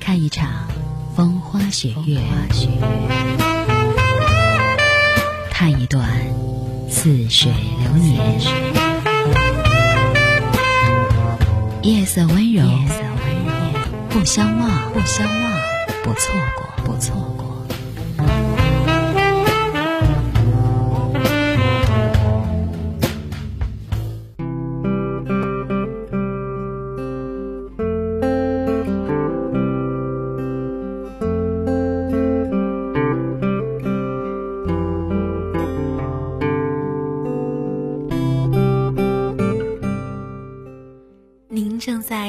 看一场风花雪月，看一段似水流年，夜色温柔，不相忘，不相忘，不错过，不错过。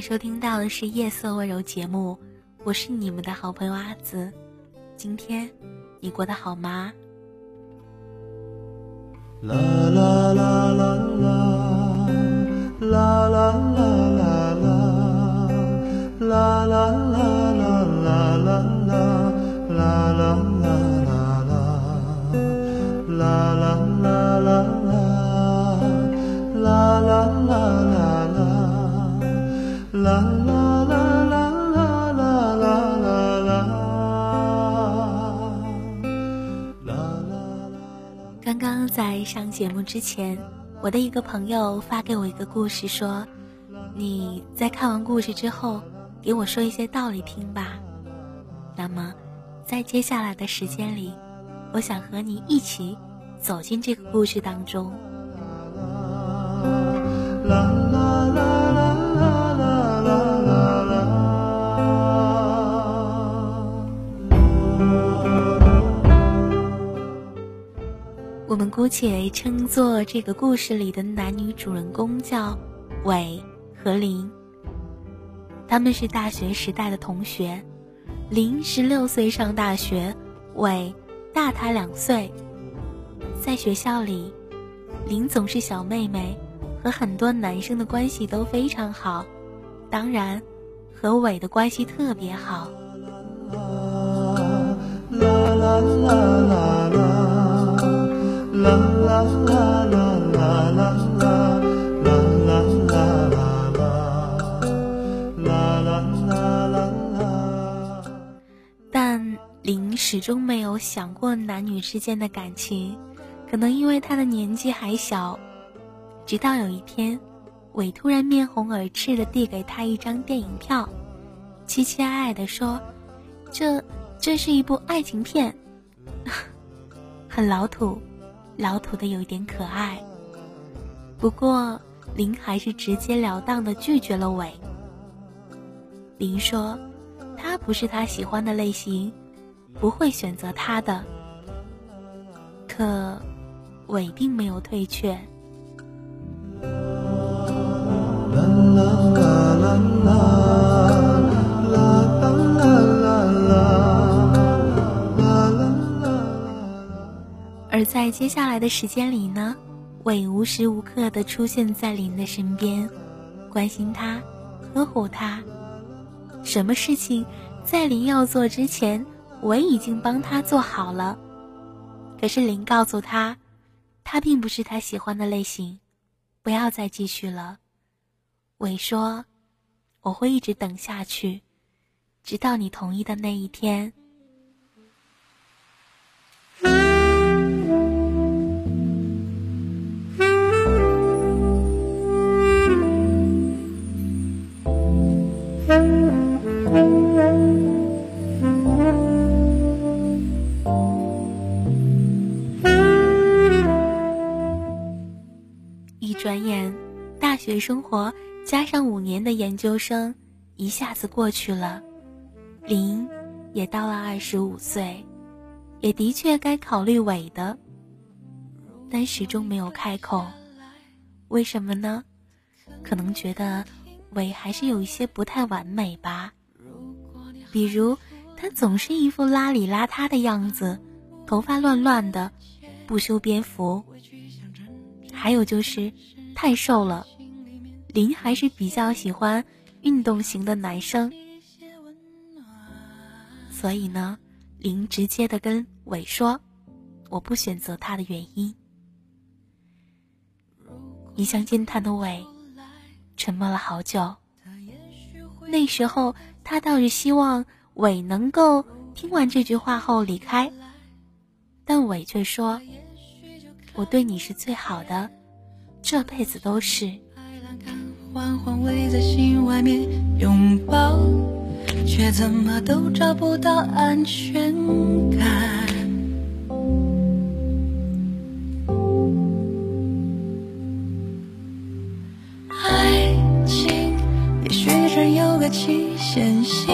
收听到的是夜色温柔节目我是你们的好朋友阿紫。今天你过得好吗？啦啦啦啦啦啦在上节目之前，我的一个朋友发给我一个故事，说：“你在看完故事之后，给我说一些道理听吧。”那么，在接下来的时间里，我想和你一起走进这个故事当中。我们姑且称作这个故事里的男女主人公叫伟和林。他们是大学时代的同学，林十六岁上大学，伟大他两岁。在学校里，林总是小妹妹，和很多男生的关系都非常好，当然，和伟的关系特别好。啦啦啦啦啦啦啦啦啦啦啦啦啦啦啦啦啦啦啦啦啦啦。但林始终没有想过男女之间的感情，可能因为他的年纪还小。直到有一天，伟突然面红耳赤的递给他一张电影票，期期艾艾的说：“这，这是一部爱情片。”很老土。老土的有一点可爱，不过林还是直截了当的拒绝了伟。林说，他不是他喜欢的类型，不会选择他的。可伟并没有退却。在接下来的时间里呢，伟无时无刻的出现在林的身边，关心他，呵护他。什么事情在林要做之前，伟已经帮他做好了。可是林告诉他，他并不是他喜欢的类型，不要再继续了。伟说：“我会一直等下去，直到你同意的那一天。”转眼，大学生活加上五年的研究生，一下子过去了。林也到了二十五岁，也的确该考虑伟的，但始终没有开口。为什么呢？可能觉得。伟还是有一些不太完美吧，比如他总是一副邋里邋遢的样子，头发乱乱的，不修边幅。还有就是太瘦了，林还是比较喜欢运动型的男生，所以呢，林直接的跟伟说：“我不选择他的原因。”一向健谈的伟。沉默了好久，那时候他倒是希望伟能够听完这句话后离开，但伟却说：“我对你是最好的，这辈子都是。”却怎么都找不到安全感。爱情也许只有个期限，新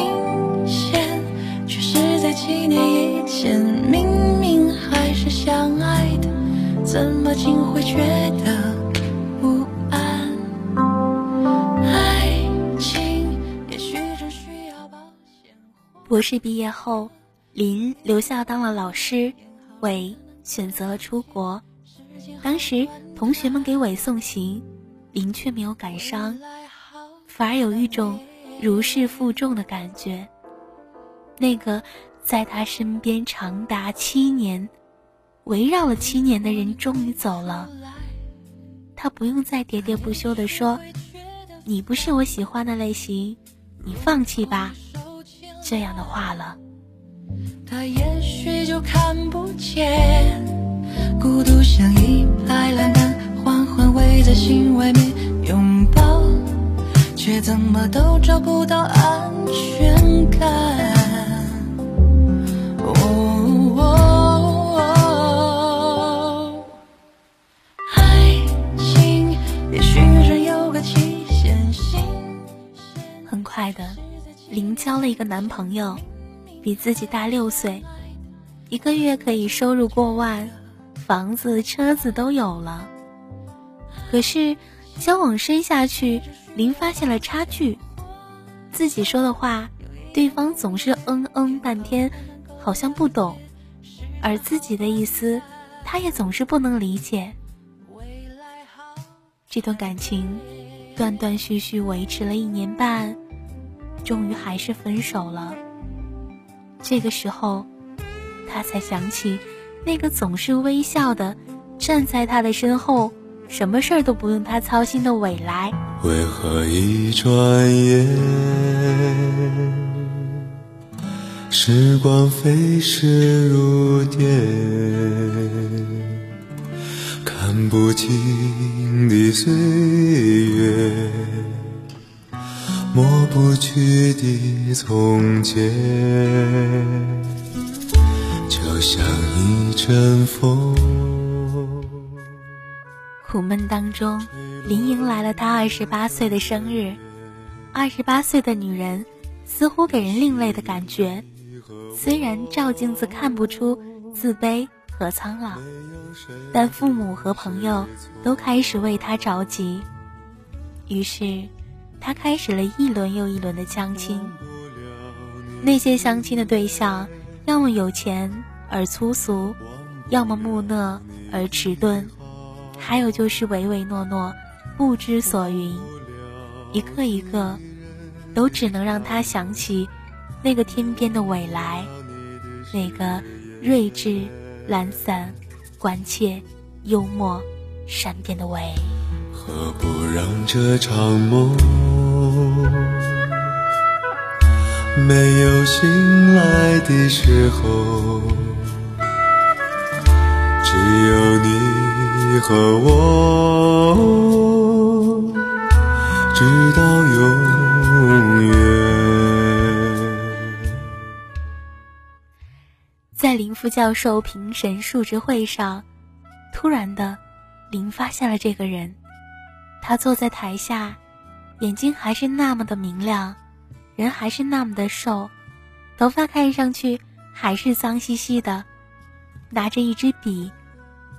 鲜，却是在几年以前。明明还是相爱的，怎么竟会觉得？博士毕业后，林留校当了老师，伟选择了出国。当时同学们给伟送行，林却没有感伤，反而有一种如释负重的感觉。那个在他身边长达七年、围绕了七年的人终于走了，他不用再喋喋不休地说：“你不是我喜欢的类型，你放弃吧。”这样的话了，他也许就看不见，孤独像一排栏杆，缓缓围在心外面拥抱，却怎么都找不到安全感。哦，爱情也许人有个期限，很快的。林交了一个男朋友，比自己大六岁，一个月可以收入过万，房子车子都有了。可是交往深下去，林发现了差距，自己说的话，对方总是嗯嗯半天，好像不懂；而自己的意思，他也总是不能理解。这段感情断断续续维持了一年半。终于还是分手了。这个时候，他才想起那个总是微笑的站在他的身后，什么事儿都不用他操心的未来。为何一转眼，时光飞逝如电，看不清的岁月。抹不去的从前，就像一阵风。苦闷当中，林迎来了她二十八岁的生日。二十八岁的女人，似乎给人另类的感觉。虽然照镜子看不出自卑和苍老，但父母和朋友都开始为她着急。于是。他开始了一轮又一轮的相亲，那些相亲的对象，要么有钱而粗俗，要么木讷而迟钝，还有就是唯唯诺诺、不知所云，一个一个，都只能让他想起那个天边的未来，那个睿智、懒散、关切、幽默、善变的伟。何不让这场梦没有醒来的时候，只有你和我，直到永远。在林副教授评审述职会上，突然的，林发现了这个人。他坐在台下，眼睛还是那么的明亮，人还是那么的瘦，头发看上去还是脏兮兮的，拿着一支笔，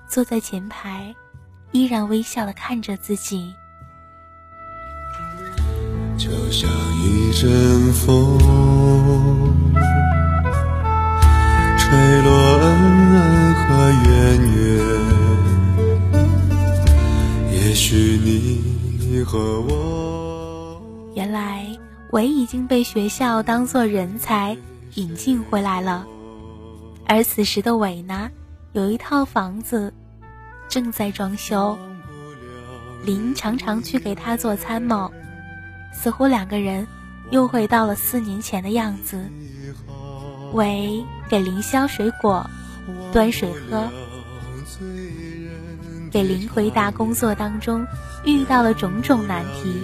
坐在前排，依然微笑的看着自己。就像一阵风，吹落恩恩和怨怨。也许你和我。原来伟已经被学校当做人才引进回来了，而此时的伟呢，有一套房子正在装修。林常常去给他做参谋，似乎两个人又回到了四年前的样子。伟给林削水果，端水喝。给林回答工作当中遇到了种种难题。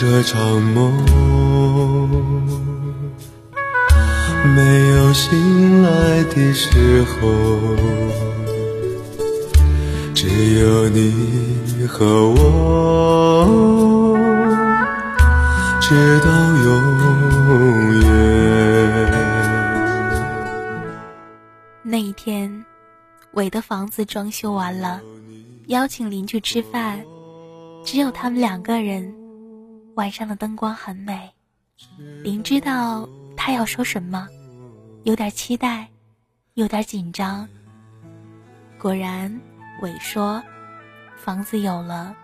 这场梦没有醒来的时候？只有你和我，直到永远。那一天，伟的房子装修完了，邀请邻居吃饭，只有他们两个人。晚上的灯光很美，林知道他要说什么，有点期待，有点紧张。果然。伟说：“房子有了，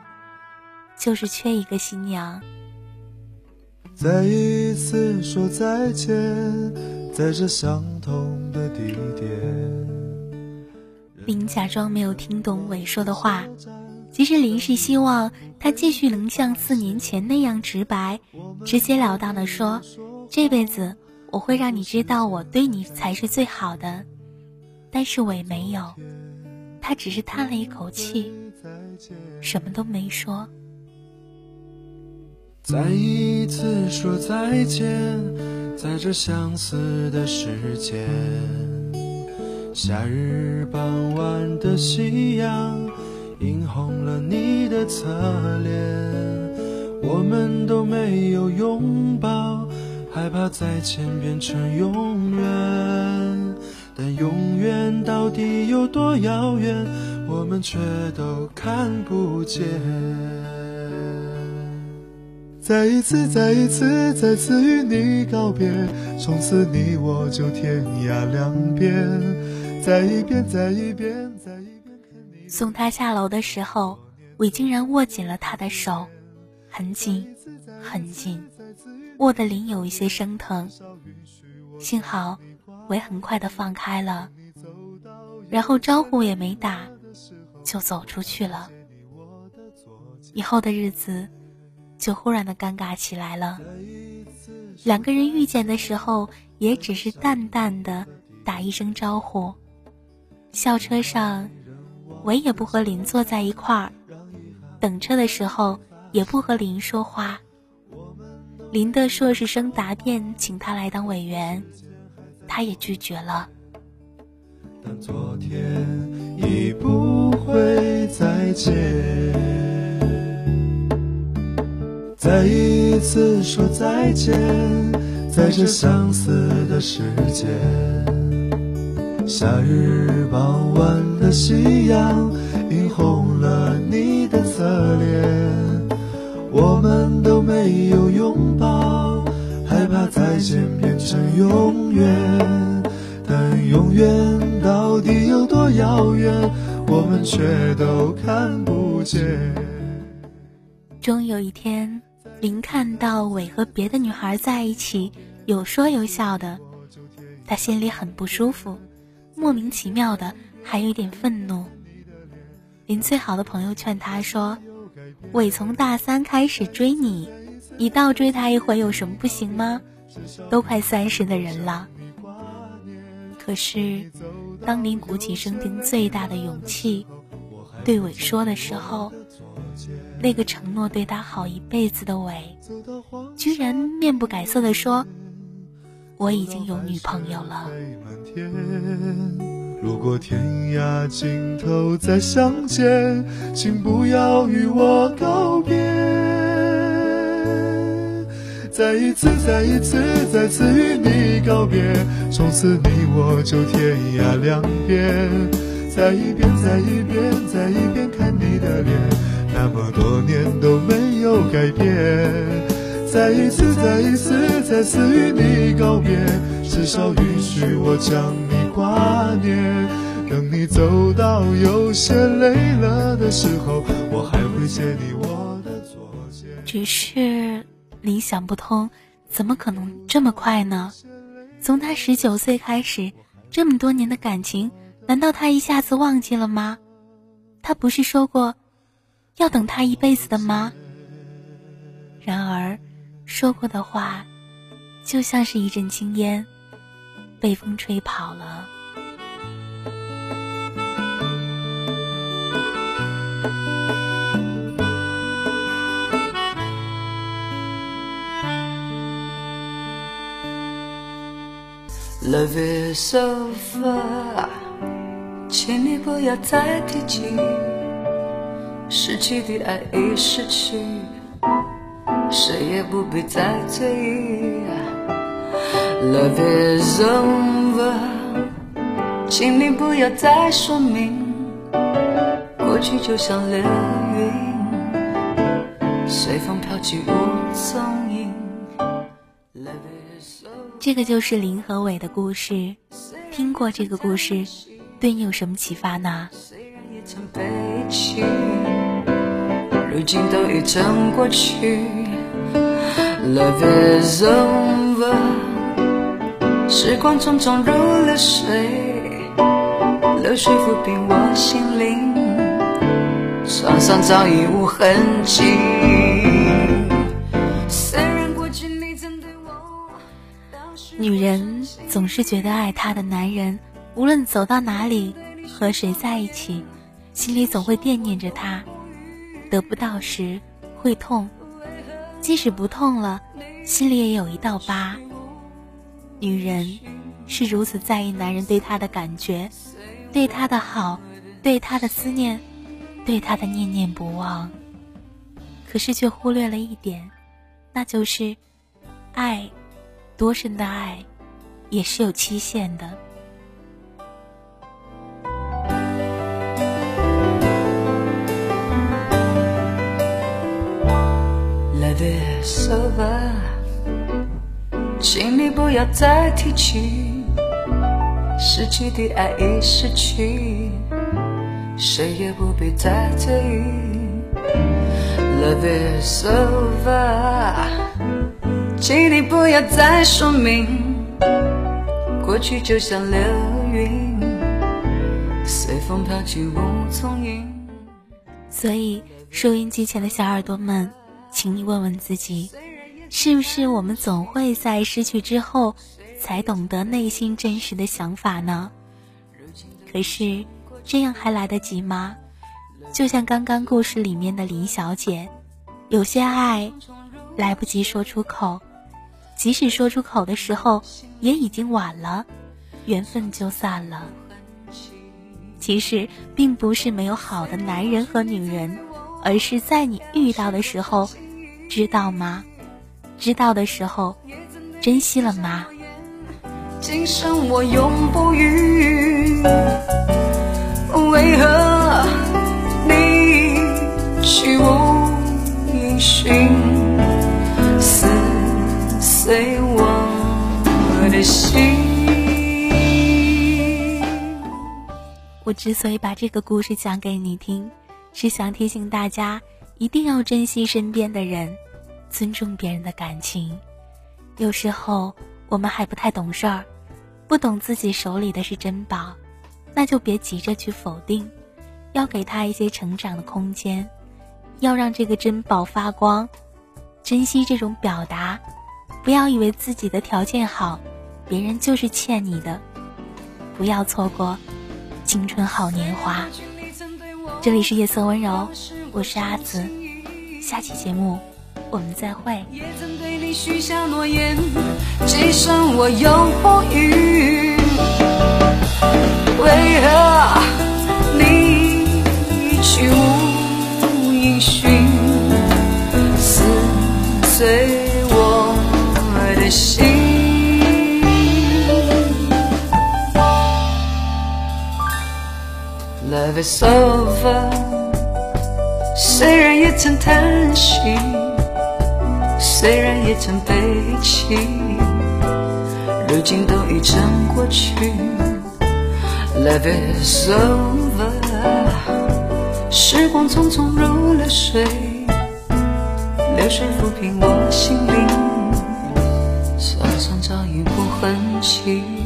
就是缺一个新娘。”再一次说再见，在这相同的地点。林假装没有听懂伟说的话，其实林是希望他继续能像四年前那样直白、直截了当的说：“这辈子我会让你知道，我对你才是最好的。”但是伟没有。他只是叹了一口气，什么都没说。再一次说再见，在这相似的时间。夏日傍晚的夕阳，映红了你的侧脸。我们都没有拥抱，害怕再见变成永远。但永远到底有多遥远，我们却都看不见。再一次，再一次，再次与你告别，从此你我就天涯两边。再一遍，再一遍，再一。送他下楼的时候，我竟然握紧了他的手，很紧，很紧，握得林有一些生疼。幸好。我很快的放开了，然后招呼也没打，就走出去了。以后的日子就忽然的尴尬起来了。两个人遇见的时候，也只是淡淡的打一声招呼。校车上，我也不和林坐在一块儿，等车的时候也不和林说话。林的硕士生答辩，请他来当委员。他也拒绝了。昨天已不会再见，再一次说再见，在这相似的时间。夏日傍晚的夕阳，映红了你的侧脸，我们都没有拥抱。害怕再见变成永远，但永远到底有多遥远，我们却都看不见。终有一天，林看到伟和别的女孩在一起，有说有笑的，他心里很不舒服，莫名其妙的还有一点愤怒。林最好的朋友劝他说：“伟从大三开始追你。”你倒追他一回有什么不行吗？都快三十的人了。可是，当你鼓起生平最大的勇气对伟说的时候，那个承诺对他好一辈子的伟，居然面不改色的说：“我已经有女朋友了。”如果天涯尽头再相见，请不要与我告别。再一次，再一次，再次与你告别，从此你我就天涯两边。再一遍，再一遍，再一遍看你的脸，那么多年都没有改变。再一次，再一次，再次与你告别，至少允许我将你挂念。等你走到有些累了的时候，我还会借你我的左肩。只是。你想不通，怎么可能这么快呢？从他十九岁开始，这么多年的感情，难道他一下子忘记了吗？他不是说过要等他一辈子的吗？然而，说过的话就像是一阵青烟，被风吹跑了。Love is over，请你不要再提起失去的爱已失去，谁也不必再追忆。Love is over，请你不要再说明，过去就像流云，随风飘去无踪影。这个就是林和伟的故事，听过这个故事，对你有什么启发呢？如今都已成过去，Love is over，时光匆匆如流水，流水抚平我心灵，床上早已无痕迹。女人总是觉得爱她的男人，无论走到哪里，和谁在一起，心里总会惦念着他。得不到时会痛，即使不痛了，心里也有一道疤。女人是如此在意男人对她的感觉，对她的好，对她的思念，对她的念念不忘。可是却忽略了一点，那就是爱。多深的爱，也是有期限的。Love is over，请你不要再提起失去的爱已失去，谁也不必再追忆。Love is over。请你不要再说明，过去就像流云，随风飘去无踪影。所以，收音机前的小耳朵们，请你问问自己，是不是我们总会在失去之后，才懂得内心真实的想法呢？可是，这样还来得及吗？就像刚刚故事里面的林小姐，有些爱。来不及说出口，即使说出口的时候，也已经晚了，缘分就散了。其实并不是没有好的男人和女人，而是在你遇到的时候，知道吗？知道的时候，珍惜了吗？今生我永不渝，为何你去无音讯？撕碎我的心。我之所以把这个故事讲给你听，是想提醒大家一定要珍惜身边的人，尊重别人的感情。有时候我们还不太懂事儿，不懂自己手里的是珍宝，那就别急着去否定，要给他一些成长的空间，要让这个珍宝发光，珍惜这种表达。不要以为自己的条件好，别人就是欠你的。不要错过青春好年华。这里是夜色温柔，我是阿紫。下期节目我们再会。为何你去无音讯，似碎。心，Love is over。虽然也曾叹息，虽然也曾悲泣，如今都已成过去。Love is over。时光匆匆如流水，流水抚平我心灵。早已不痕迹。